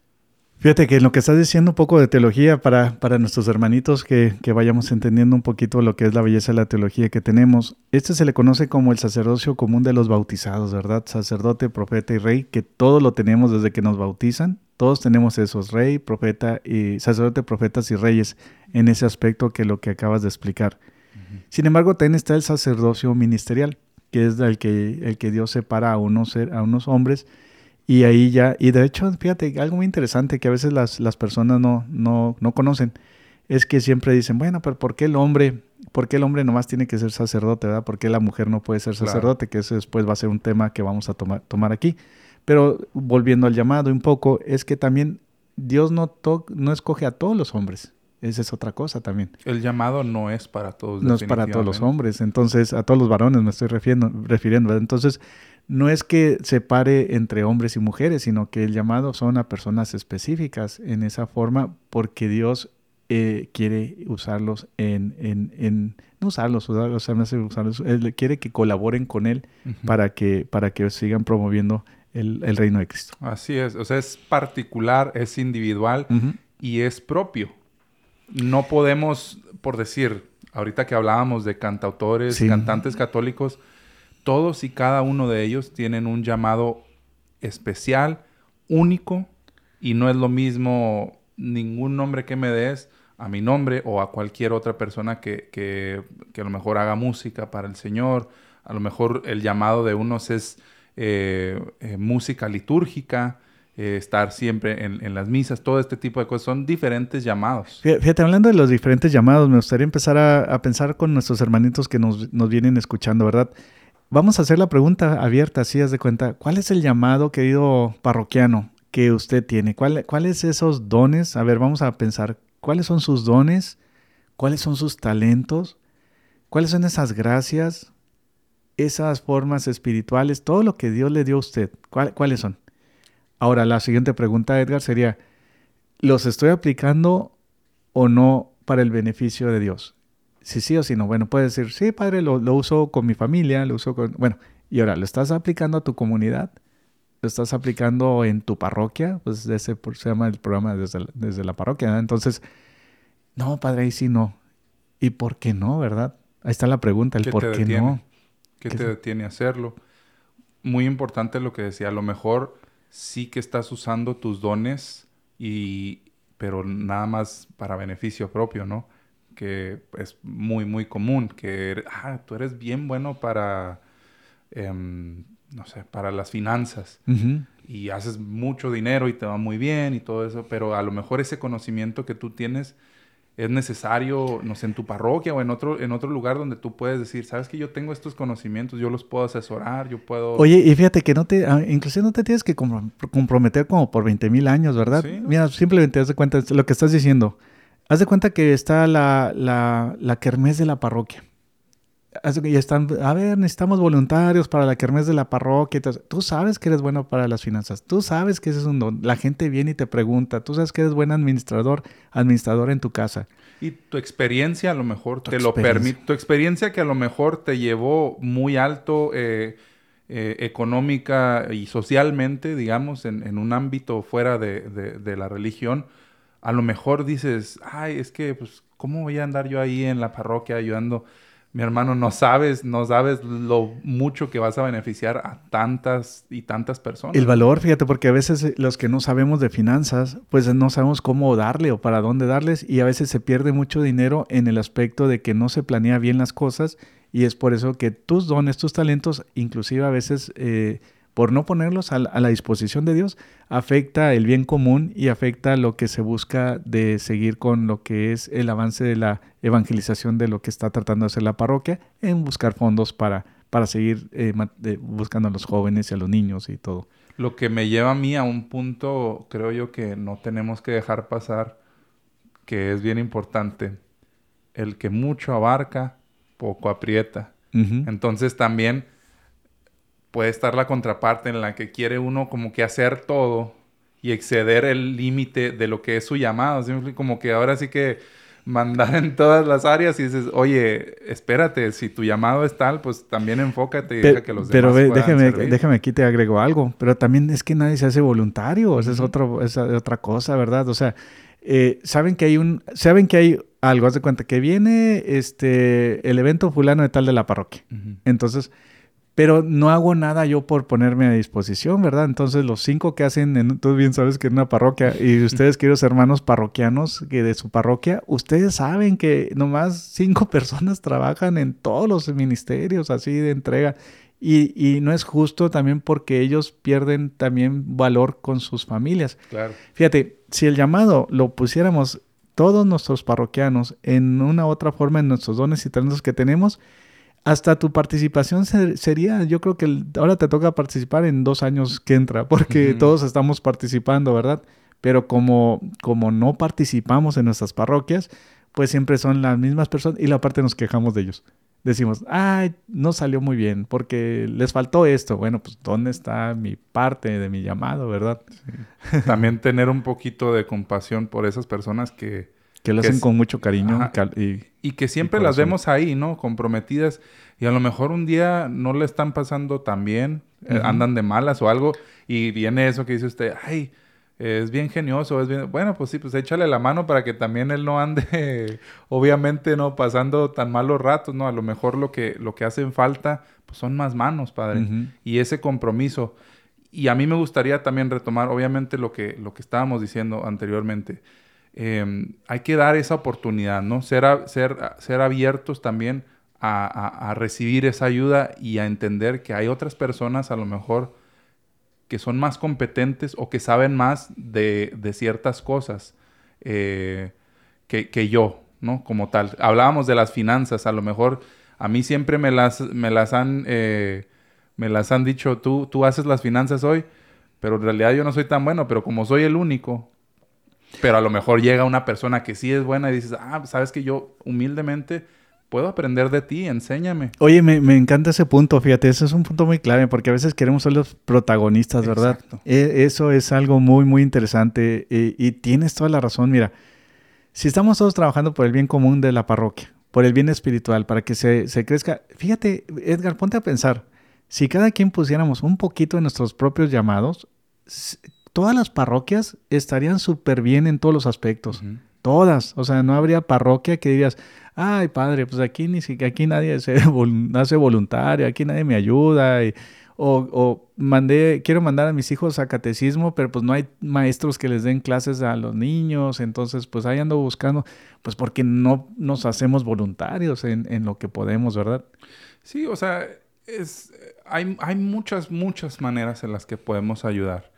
Fíjate que en lo que estás diciendo un poco de teología para, para nuestros hermanitos que, que, vayamos entendiendo un poquito lo que es la belleza de la teología que tenemos. Este se le conoce como el sacerdocio común de los bautizados, ¿verdad? Sacerdote, profeta y rey, que todo lo tenemos desde que nos bautizan. Todos tenemos esos, rey, profeta y sacerdote, profetas y reyes en ese aspecto que lo que acabas de explicar. Sin embargo, también está el sacerdocio ministerial, que es el que, el que Dios separa a unos, a unos hombres. Y ahí ya, y de hecho, fíjate, algo muy interesante que a veces las, las personas no, no, no conocen, es que siempre dicen, bueno, pero ¿por qué el hombre, por qué el hombre nomás tiene que ser sacerdote, verdad? ¿Por qué la mujer no puede ser sacerdote? Que eso después va a ser un tema que vamos a tomar, tomar aquí. Pero volviendo al llamado un poco, es que también Dios no, no escoge a todos los hombres. Esa es otra cosa también. El llamado no es para todos. No es para todos los hombres, entonces a todos los varones me estoy refiriendo. refiriendo entonces, no es que se pare entre hombres y mujeres, sino que el llamado son a personas específicas en esa forma porque Dios eh, quiere usarlos en, en, en, no usarlos, usarlos, Él quiere que colaboren con Él para, que, para que sigan promoviendo el, el, reino de Cristo. Así es, o sea, es particular, es individual y es propio. No podemos, por decir, ahorita que hablábamos de cantautores, cantantes católicos, todos y cada uno de ellos tienen un llamado especial único y no es lo mismo ningún nombre que me des a mi nombre o a cualquier otra persona que, que, a lo mejor haga música para el Señor. A lo mejor el llamado de unos es eh, eh, música litúrgica, eh, estar siempre en, en, las misas, todo este tipo de cosas. Son diferentes llamados. Fíjate, hablando de los diferentes llamados, me gustaría empezar a, a pensar con nuestros hermanitos que nos, nos, vienen escuchando, ¿verdad? Vamos a hacer la pregunta abierta, así haz de cuenta. ¿Cuál es el llamado, querido parroquiano, que usted tiene? ¿Cuál, ¿Cuáles esos dones? A ver, vamos a pensar. ¿Cuáles son sus dones? ¿Cuáles son sus talentos? ¿Cuáles son esas gracias? Esas formas espirituales, todo lo que Dios le dio a usted. ¿Cuál, ¿Cuáles son? Ahora, la siguiente pregunta, Edgar, sería, ¿los estoy aplicando o no para el beneficio de Dios? Si sí o si no. Bueno, puedes decir, sí, padre, lo, lo uso con mi familia, lo uso con... Bueno, y ahora, ¿lo estás aplicando a tu comunidad? ¿Lo estás aplicando en tu parroquia? Pues ese se llama el programa desde, desde la parroquia. ¿no? Entonces, no, padre, ahí sí no. ¿Y por qué no, verdad? Ahí está la pregunta, el ¿Qué por qué detiene? no. ¿Qué, ¿Qué te detiene a hacerlo? Muy importante lo que decía, a lo mejor sí que estás usando tus dones y pero nada más para beneficio propio, ¿no? Que es muy muy común que ah, tú eres bien bueno para em, no sé, para las finanzas y haces mucho dinero y te va muy bien y todo eso, pero a lo mejor ese conocimiento que tú tienes es necesario, no sé, en tu parroquia o en otro, en otro lugar donde tú puedes decir, sabes que yo tengo estos conocimientos, yo los puedo asesorar, yo puedo... Oye, y fíjate que no te, ah, inclusive no te tienes que compro- comprometer como por 20 mil años, ¿verdad? Sí, ¿no? Mira, simplemente haz de cuenta lo que estás diciendo. Haz de cuenta que está la, la, la kermés de la parroquia. Ya están, a ver, necesitamos voluntarios para la kermés de la parroquia. Tú sabes que eres bueno para las finanzas. Tú sabes que ese es un don. La gente viene y te pregunta. Tú sabes que eres buen administrador, administrador en tu casa. Y tu experiencia a lo mejor Tu te lo permite, tu experiencia que a lo mejor te llevó muy alto eh, eh, económica y socialmente, digamos, en, en un ámbito fuera de, de- de la religión, a lo mejor dices, ay, es que, pues, ¿cómo voy a andar yo ahí en la parroquia ayudando? Mi hermano, no sabes, no sabes lo mucho que vas a beneficiar a tantas y tantas personas. El valor, fíjate, porque a veces eh, los que no sabemos de finanzas, pues no sabemos cómo darle o para dónde darles y a veces se pierde mucho dinero en el aspecto de que no se planea bien las cosas y es por eso que tus dones, tus talentos, inclusive a veces eh, por no ponerlos a la, disposición de Dios, afecta el bien común y afecta lo que se busca de seguir con lo que es el avance de la evangelización de lo que está tratando de hacer la parroquia en buscar fondos para, para seguir eh, de- buscando a los jóvenes y a los niños y todo. Lo que me lleva a mí a un punto, creo yo, que no tenemos que dejar pasar, que es bien importante. El que mucho abarca, poco aprieta. Entonces también puede estar la contraparte en la que quiere uno como que hacer todo y exceder el límite de lo que es su llamado. ¿sí? Como que ahora sí que mandar en todas las áreas y dices, oye, espérate, si tu llamado es tal, pues también enfócate y deja que los demás pero ve, déjame, servir. déjame aquí te agrego algo. Pero también es que nadie se hace voluntario. Esa es, otro, esa es otra cosa, ¿verdad? O sea, eh, saben que hay un, saben que hay algo, haz de cuenta que viene este el evento fulano de tal de la parroquia. Ujú. Entonces, pero no hago nada yo por ponerme a disposición, ¿verdad? Entonces, los cinco que hacen, en, tú bien sabes que en una parroquia, y [laughs] ustedes, queridos hermanos parroquianos que de su parroquia, ustedes saben que nomás cinco [laughs] personas trabajan en todos los ministerios así de entrega. Y, y no es justo también porque ellos pierden también valor con sus familias. Claro. Fíjate, si el llamado lo pusiéramos todos nuestros parroquianos en una u otra forma en nuestros dones y talentos que tenemos, hasta tu participación se- sería, yo creo que el- ahora te toca participar en dos años que entra, porque todos estamos participando, ¿verdad? Pero como, como no participamos en nuestras parroquias, pues siempre son las mismas personas y la parte nos quejamos de ellos. Decimos, ay, no salió muy bien porque les faltó esto. Bueno, pues ¿dónde está mi parte de mi llamado, verdad? También tener un poquito de compasión por esas personas que, Que lo hacen es- con mucho cariño Ajá. y y que siempre Y las vemos ahí, ¿no? Comprometidas y a lo mejor un día no le están pasando tan bien, eh, andan de malas o algo y viene eso que dice usted, ay, es bien genioso, es bien, bueno, pues sí, pues échale la mano para que también él no ande, [laughs] obviamente, no pasando tan malos ratos, ¿no? A lo mejor lo que, lo que hacen falta, pues son más manos, padre, y ese compromiso. y a mí me gustaría también retomar, obviamente, lo que, lo que estábamos diciendo anteriormente. Em, hay que dar esa oportunidad, ¿no? Ser, ser, ser abiertos también a, recibir esa ayuda y a entender que hay otras personas a lo mejor que son más competentes o que saben más de, ciertas cosas eh, que, yo, ¿no? Como tal. Hablábamos de las finanzas, a lo mejor a mí siempre me las, me las han... Eh, me las han dicho, tú, tú haces las finanzas hoy, pero en realidad yo no soy tan bueno, pero como soy el único, pero a lo mejor llega una persona que sí es buena y dices, ah, sabes que yo humildemente puedo aprender de ti, enséñame. Oye, me, encanta ese punto, fíjate, ese es un punto muy clave porque a veces queremos ser los protagonistas, ¿verdad? E, eso es algo muy, muy interesante y, y tienes toda la razón, mira, si estamos todos trabajando por el bien común de la parroquia, por el bien espiritual, para que se, se crezca, fíjate, Edgar, ponte a pensar, si cada quien pusiéramos un poquito de nuestros propios llamados, todas las parroquias estarían súper bien en todos los aspectos. Todas. O sea, no habría parroquia que dirías, ay padre, pues aquí ni siquiera aquí nadie se [laughs] hace voluntario, aquí nadie me ayuda. o, o, mandé, quiero mandar a mis hijos a catecismo, pero pues no hay maestros que les den clases a los niños, entonces pues ahí ando buscando, pues porque no nos hacemos voluntarios en, en lo que podemos, ¿verdad? Sí, o sea, es, hay, hay, muchas, muchas maneras en las que podemos ayudar.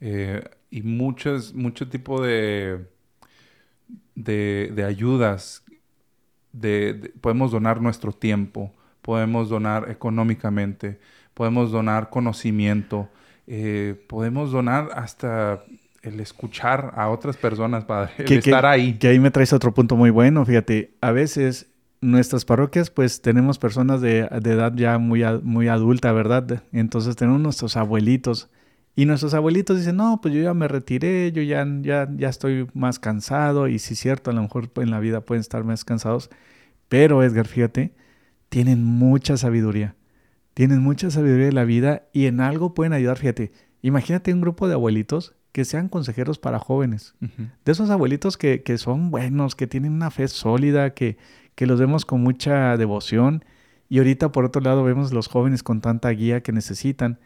Eh, y muchos, mucho tipo de, de, ayudas. De, podemos donar nuestro tiempo, podemos donar económicamente, podemos donar conocimiento, eh, podemos donar hasta el escuchar a otras personas, para estar ahí. Que ahí me traes otro punto muy bueno, fíjate, a veces nuestras parroquias, pues tenemos personas de, edad ya muy, muy adulta, ¿verdad? Entonces tenemos nuestros abuelitos. Y nuestros abuelitos dicen, no, pues yo ya me retiré, yo ya, ya, ya estoy más cansado. Y sí es cierto, a lo mejor en la vida pueden estar más cansados. Pero Edgar, fíjate, tienen mucha sabiduría. Tienen mucha sabiduría de la vida y en algo pueden ayudar. Fíjate, imagínate un grupo de abuelitos que sean consejeros para jóvenes. De esos abuelitos que, que, son buenos, que tienen una fe sólida, que, que los vemos con mucha devoción y ahorita por otro lado vemos los jóvenes con tanta guía que necesitan.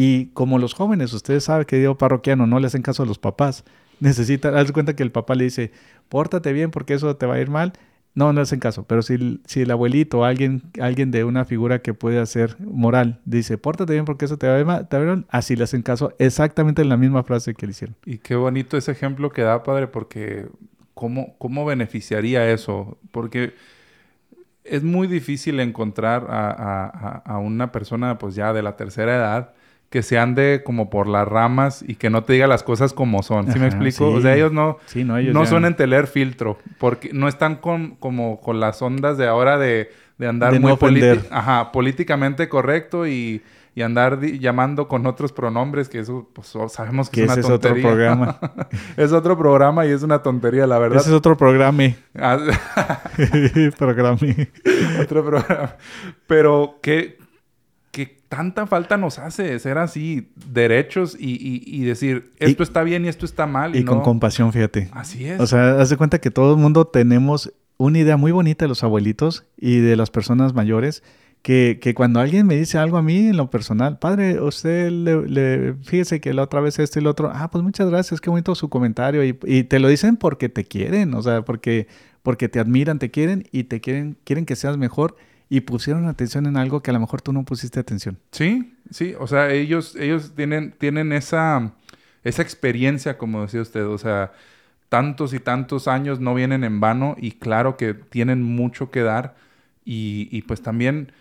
Y como los jóvenes, ustedes saben que Dios parroquiano no le hacen caso a los papás, [laughs] necesitan, haz cuenta que el papá le dice, pórtate bien porque eso te va a ir mal. No, no hacen caso, pero si, si el abuelito o alguien, alguien de una figura que puede hacer moral dice, pórtate bien porque eso te va a ir mal, así le hacen caso exactamente en la misma frase que le hicieron. Y qué bonito ese ejemplo que da, padre, porque ¿cómo, cómo beneficiaría eso? Porque es muy difícil encontrar a, una persona pues ya de la tercera edad que se ande como por las ramas y que no te diga las cosas como son. ¿Sí me explico? O sea, ellos no, no, son en teler filtro, porque no están con, como con las ondas de ahora de, andar muy políticamente correcto y y andar llamando con otros pronombres, que eso pues, sabemos que, es una tontería. Es otro programa. [laughs] es otro programa y es una tontería, la verdad. Ese es otro programa. Ah, [laughs] [laughs] programa. otro programa. Pero ¿qué, qué tanta falta nos hace ser así, derechos y, decir, esto está bien y esto está mal. Y, con compasión, fíjate. Así es. O sea, haz de cuenta que todo el mundo tenemos una idea muy bonita de los abuelitos y de las personas mayores que, que, cuando alguien me dice algo a mí en lo personal, padre, usted le, fíjese que la otra vez esto y lo otro, ah, pues muchas gracias, qué bonito su comentario. Y, y, te lo dicen porque te quieren, o sea, porque, porque te admiran, te quieren y te quieren, quieren que seas mejor y pusieron atención en algo que a lo mejor tú no pusiste atención. Sí, sí, o sea, ellos, ellos tienen, tienen esa, esa experiencia, como decía usted, o sea, tantos y tantos años no vienen en vano y claro que tienen mucho que dar y, y pues también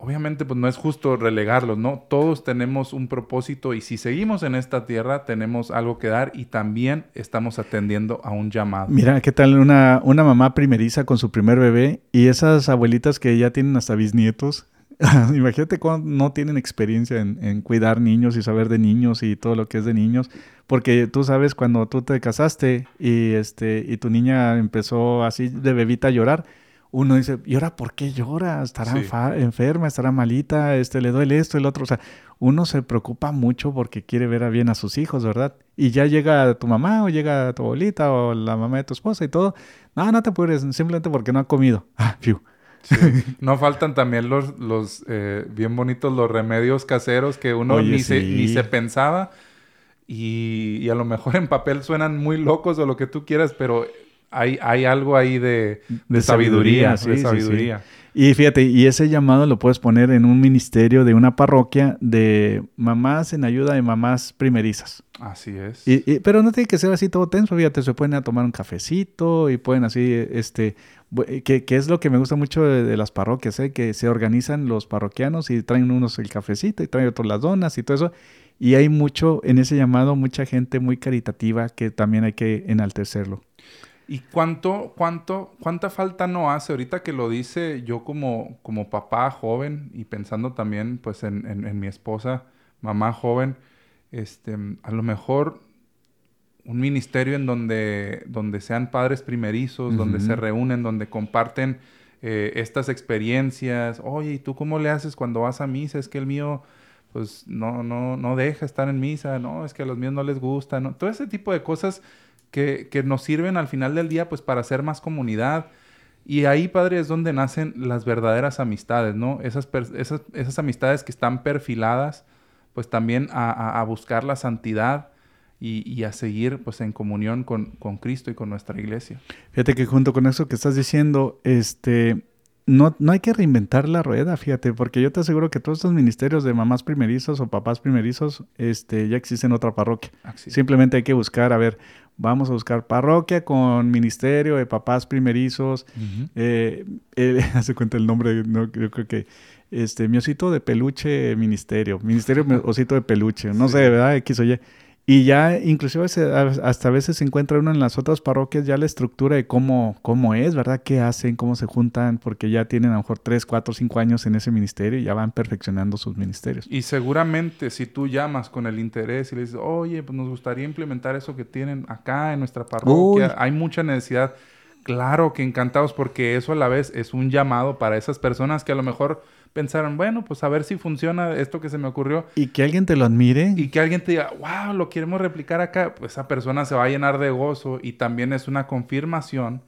obviamente pues no es justo relegarlos, ¿no? Todos tenemos un propósito y si seguimos en esta tierra tenemos algo que dar y también estamos atendiendo a un llamado. Mira, ¿qué tal una, una mamá primeriza con su primer bebé y esas abuelitas que ya tienen hasta bisnietos? [laughs] Imagínate cuando no tienen experiencia en, en, cuidar niños y saber de niños y todo lo que es de niños, porque tú sabes cuando tú te casaste y este y tu niña empezó así de bebita a llorar, uno dice, ¿y ahora por qué llora? ¿Estará enferma? ¿Estará malita? Este, ¿Le duele esto? El otro. O sea, uno se preocupa mucho porque quiere ver a bien a sus hijos, ¿verdad? Y ya llega tu mamá o llega tu abuelita o la mamá de tu esposa y todo. No, no te puedes, simplemente porque no ha comido. [laughs] Ah, fiu. Sí. No faltan también los, los eh, bien bonitos los remedios caseros que uno Oye, ni, se, ni se pensaba. Y, y a lo mejor en papel suenan muy locos o lo que tú quieras, pero hay, hay algo ahí de, de De sabiduría. sabiduría, sí, de sí, sí. sabiduría. Y fíjate, y ese llamado lo puedes poner en un ministerio de una parroquia de mamás en ayuda de mamás primerizas. Así es. Y, y- pero no tiene que ser así todo tenso, fíjate, se pueden a tomar un cafecito y pueden así, este, bu- que, que es lo que me gusta mucho de, de las parroquias, ¿eh? que se organizan los parroquianos y traen unos el cafecito y traen otros las donas y todo eso. Y hay mucho, en ese llamado, mucha gente muy caritativa que también hay que enaltecerlo. ¿Y cuánto, cuánto, cuánta falta no hace? Ahorita que lo dice yo como, como papá joven y pensando también pues en, en- en mi esposa, mamá joven, este, a lo mejor un ministerio en donde, donde sean padres primerizos, donde se reúnen, donde comparten eh, estas experiencias. Oye, ¿y tú cómo le haces cuando vas a misa? Es que el mío pues no, no, no deja estar en misa, no, es que a los míos no les gusta, ¿no? Todo ese tipo de cosas que, que nos sirven al final del día pues para hacer más comunidad. Y ahí, padre, es donde nacen las verdaderas amistades, ¿no? Esas, esas, esas amistades que están perfiladas pues también a, a- a buscar la santidad y, y a seguir pues en comunión con, con Cristo y con nuestra iglesia. Fíjate que junto con eso que estás diciendo, este, no, no hay que reinventar la rueda, fíjate, porque yo te aseguro que todos estos ministerios de mamás primerizos o papás primerizos, este, ya existen en otra parroquia. Así. Simplemente hay que buscar, a ver, vamos a buscar parroquia con ministerio de papás primerizos. Eh, eh, [laughs] hace cuenta el nombre, no, yo creo que este, mi osito de peluche ministerio, ministerio mi [laughs] osito de peluche, no Sí. sé, ¿verdad? X o Y. Y ya, inclusive hasta a veces se encuentra uno en las otras parroquias ya la estructura de cómo, cómo es, ¿verdad? ¿Qué hacen? ¿Cómo se juntan? Porque ya tienen a lo mejor 3, 4, 5 años en ese ministerio y ya van perfeccionando sus ministerios. Y seguramente si tú llamas con el interés y le dices, oye, pues nos gustaría implementar eso que tienen acá en nuestra parroquia, Uy. hay mucha necesidad. Claro que encantados porque eso a la vez es un llamado para esas personas que a lo mejor pensaron, bueno, pues a ver si funciona esto que se me ocurrió Y que alguien te lo admire. y que alguien te diga, wow, lo queremos replicar acá, pues esa persona se va a llenar de gozo y también es una confirmación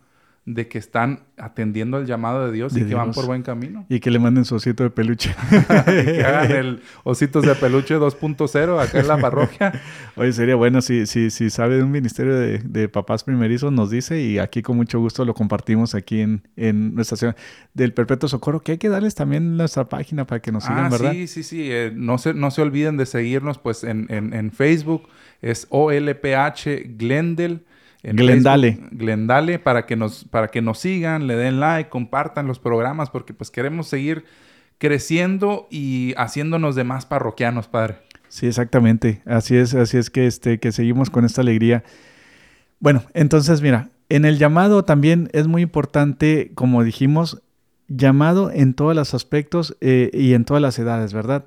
de que están atendiendo el llamado de Dios y que van por buen camino. Y que le manden su osito de peluche. [laughs] que hagan el Ositos de Peluche 2.0 acá en la parroquia. [laughs] Oye, sería bueno si, si, si sabe de un ministerio de, de papás primerizos, nos dice y aquí con mucho gusto lo compartimos aquí en, en nuestra ciudad del Perpetuo Socorro, que hay que darles también nuestra página para que nos sigan, ah, ¿verdad? sí, sí, sí. eh, no, se, no se olviden de seguirnos pues en, en, en Facebook. Es OLPH Glendale. En Glendale. Facebook, Glendale para que nos para que nos sigan, le den like, compartan los programas porque pues queremos seguir creciendo y haciéndonos de más parroquianos, padre. Sí, exactamente. Así es, así es que, este, que seguimos con esta alegría. Bueno, entonces mira, en el llamado también es muy importante, como dijimos, llamado en todos los aspectos eh, y en todas las edades, ¿verdad?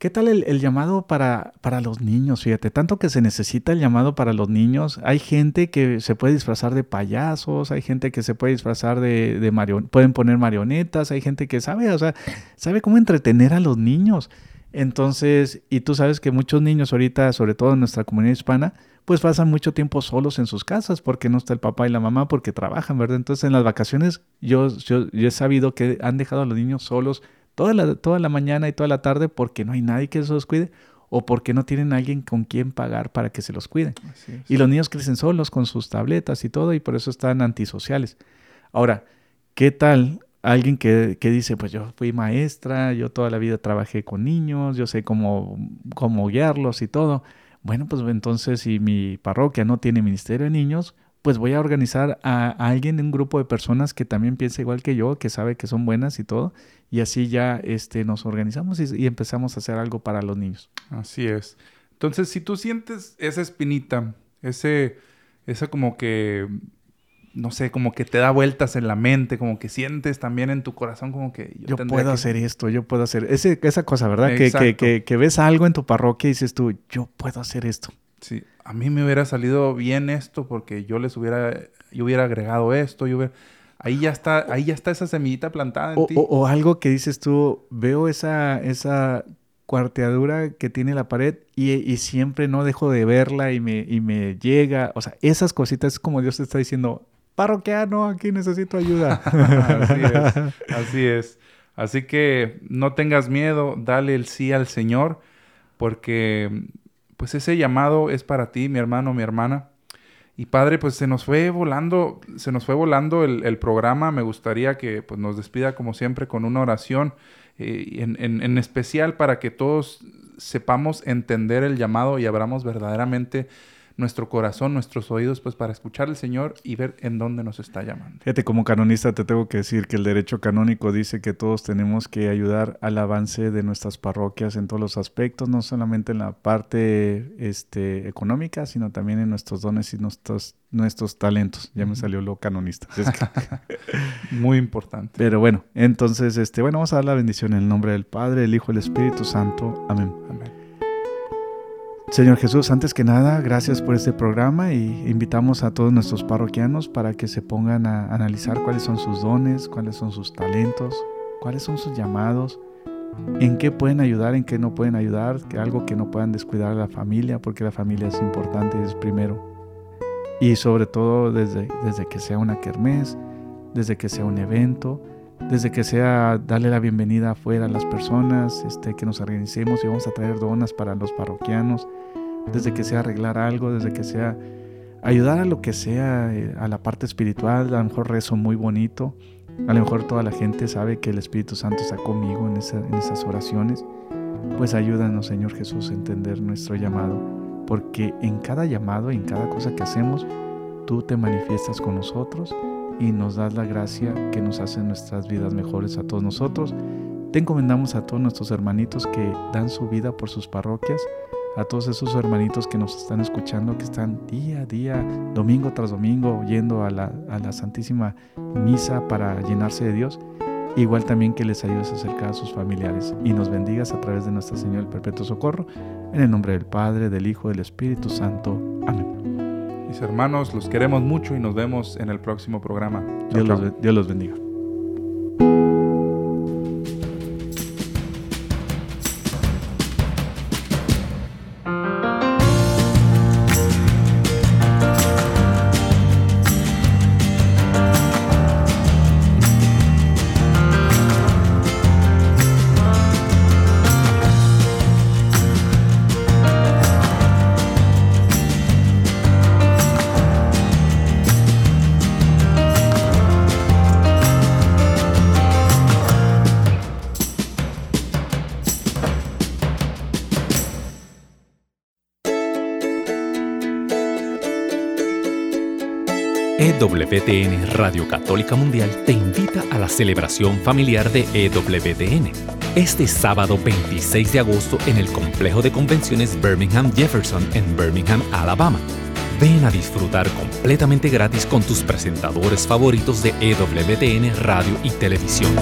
¿Qué tal el, el llamado para, para los niños? Fíjate, tanto que se necesita el llamado para los niños. Hay gente que se puede disfrazar de payasos, hay gente que se puede disfrazar de, de marion pueden poner marionetas, hay gente que sabe, o sea, sabe cómo entretener a los niños. Entonces, y tú sabes que muchos niños ahorita, sobre todo en nuestra comunidad hispana, pues pasan mucho tiempo solos en sus casas porque no está el papá y la mamá porque trabajan, ¿verdad? Entonces en las vacaciones yo, yo, yo he sabido que han dejado a los niños solos toda la, toda la mañana y toda la tarde porque no hay nadie que se los cuide o porque no tienen alguien con quien pagar para que se los cuide. Así es. Y los niños crecen solos con sus tabletas y todo y por eso están antisociales. Ahora, ¿qué tal alguien que, que dice, pues yo fui maestra, yo toda la vida trabajé con niños, yo sé cómo, cómo guiarlos y todo? Bueno, pues entonces si mi parroquia no tiene ministerio de niños, pues voy a organizar a, a alguien, un grupo de personas que también piensa igual que yo, que sabe que son buenas y todo, y así ya este, nos organizamos y, y empezamos a hacer algo para los niños. Así es. Entonces, si tú sientes esa espinita, ese, esa como que, no sé, como que te da vueltas en la mente, como que sientes también en tu corazón como que Yo tendría puedo que- hacer esto, yo puedo hacer ese, esa cosa, ¿verdad? Que, que, que ves algo en tu parroquia y dices tú, yo puedo hacer esto. Sí, a mí me hubiera salido bien esto porque yo les hubiera, yo hubiera agregado esto, yo hubiera... Ahí ya está, ahí ya está esa semillita plantada en O, ti. o- o algo que dices tú, veo esa, esa cuarteadura que tiene la pared y, y siempre no dejo de verla y me, y me llega. O sea, esas cositas es como Dios te está diciendo, parroquiano, aquí necesito ayuda. [laughs] así es, así es. Así que no tengas miedo, dale el sí al Señor, porque pues ese llamado es para ti, mi hermano, mi hermana. Y padre, pues se nos fue volando, se nos fue volando el, programa. Me gustaría que pues, nos despida como siempre con una oración, eh, en, en especial para que todos sepamos entender el llamado y abramos verdaderamente nuestro corazón, nuestros oídos, pues para escuchar al Señor y ver en dónde nos está llamando. Fíjate, como canonista te tengo que decir que el derecho canónico dice que todos tenemos que ayudar al avance de nuestras parroquias en todos los aspectos, no solamente en la parte este, económica, sino también en nuestros dones y nuestros, nuestros talentos. Ya me salió lo canonista. [laughs] Muy importante. Pero bueno, entonces, este, bueno, vamos a dar la bendición en el nombre del Padre, el Hijo y el Espíritu Santo. Amén. Amén. Señor Jesús, antes que nada, gracias por este programa y invitamos a todos nuestros parroquianos para que se pongan a analizar cuáles son sus dones, cuáles son sus talentos, cuáles son sus llamados, en qué pueden ayudar, en qué no pueden ayudar, algo que no puedan descuidar a la familia, porque la familia es importante, es primero. Y sobre todo desde, desde que sea una kermés, desde que sea un evento, desde que sea darle la bienvenida afuera a las personas, este, que nos organicemos y vamos a traer donas para los parroquianos, desde que sea arreglar algo, desde que sea ayudar a lo que sea, eh, a la parte espiritual, a lo mejor rezo muy bonito, a lo mejor toda la gente sabe que el Espíritu Santo está conmigo en, en esas oraciones, pues ayúdanos Señor Jesús a entender nuestro llamado, porque en cada llamado, en cada cosa que hacemos, tú te manifiestas con nosotros y nos das la gracia que nos hace nuestras vidas mejores a todos nosotros. Te encomendamos a todos nuestros hermanitos que dan su vida por sus parroquias, a todos esos hermanitos que nos están escuchando, que están día a día, domingo tras domingo, yendo a la, a la Santísima Misa para llenarse de Dios. Igual también que les ayudes a acercar a sus familiares y nos bendigas a través de Nuestra Señora del Perpetuo Socorro, en el nombre del Padre, del Hijo del Espíritu Santo. Amén. Mis hermanos, los queremos mucho y nos vemos en el próximo programa. Dios, Los, Dios los bendiga. EWTN Radio Católica Mundial te invita a la celebración familiar de EWTN este sábado 26 de agosto en el complejo de convenciones Birmingham Jefferson en Birmingham, Alabama. Ven a disfrutar completamente gratis con tus presentadores favoritos de EWTN Radio y Televisión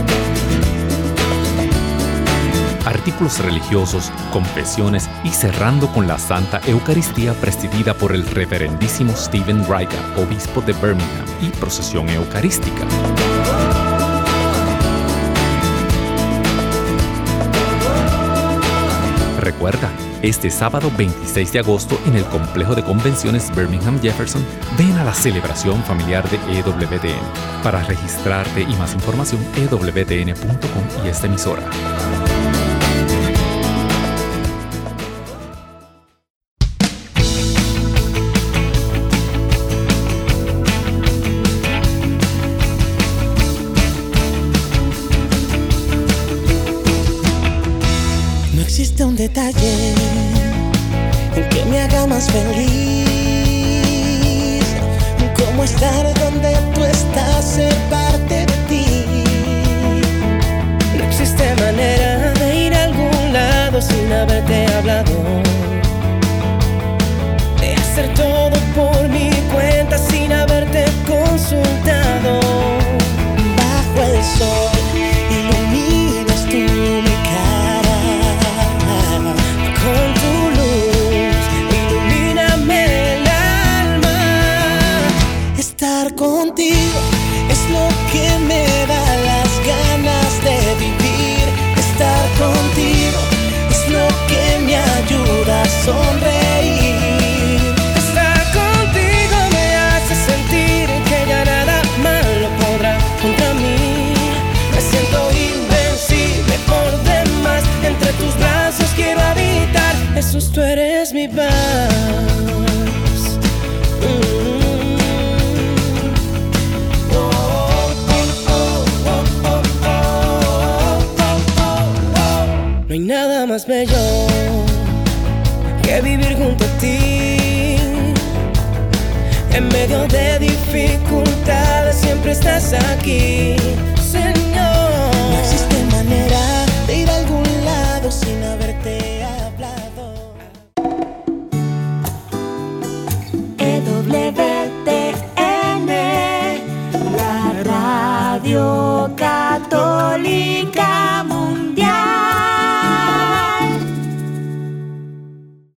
artículos religiosos, confesiones y cerrando con la Santa Eucaristía presidida por el reverendísimo Stephen Riker, obispo de Birmingham, y procesión eucarística. Recuerda, este sábado 26 de agosto en el complejo de convenciones Birmingham Jefferson, ven a la celebración familiar de EWTN. Para registrarte y más información, ewtn.com y esta emisora. Feliz. Como estar donde tú estás, ser parte de ti. No existe manera de ir a algún lado sin haberte hablado. De hacer todo por mi cuenta sin haberte consultado. Bajo el sol vivir junto a ti. En medio de dificultades siempre estás aquí.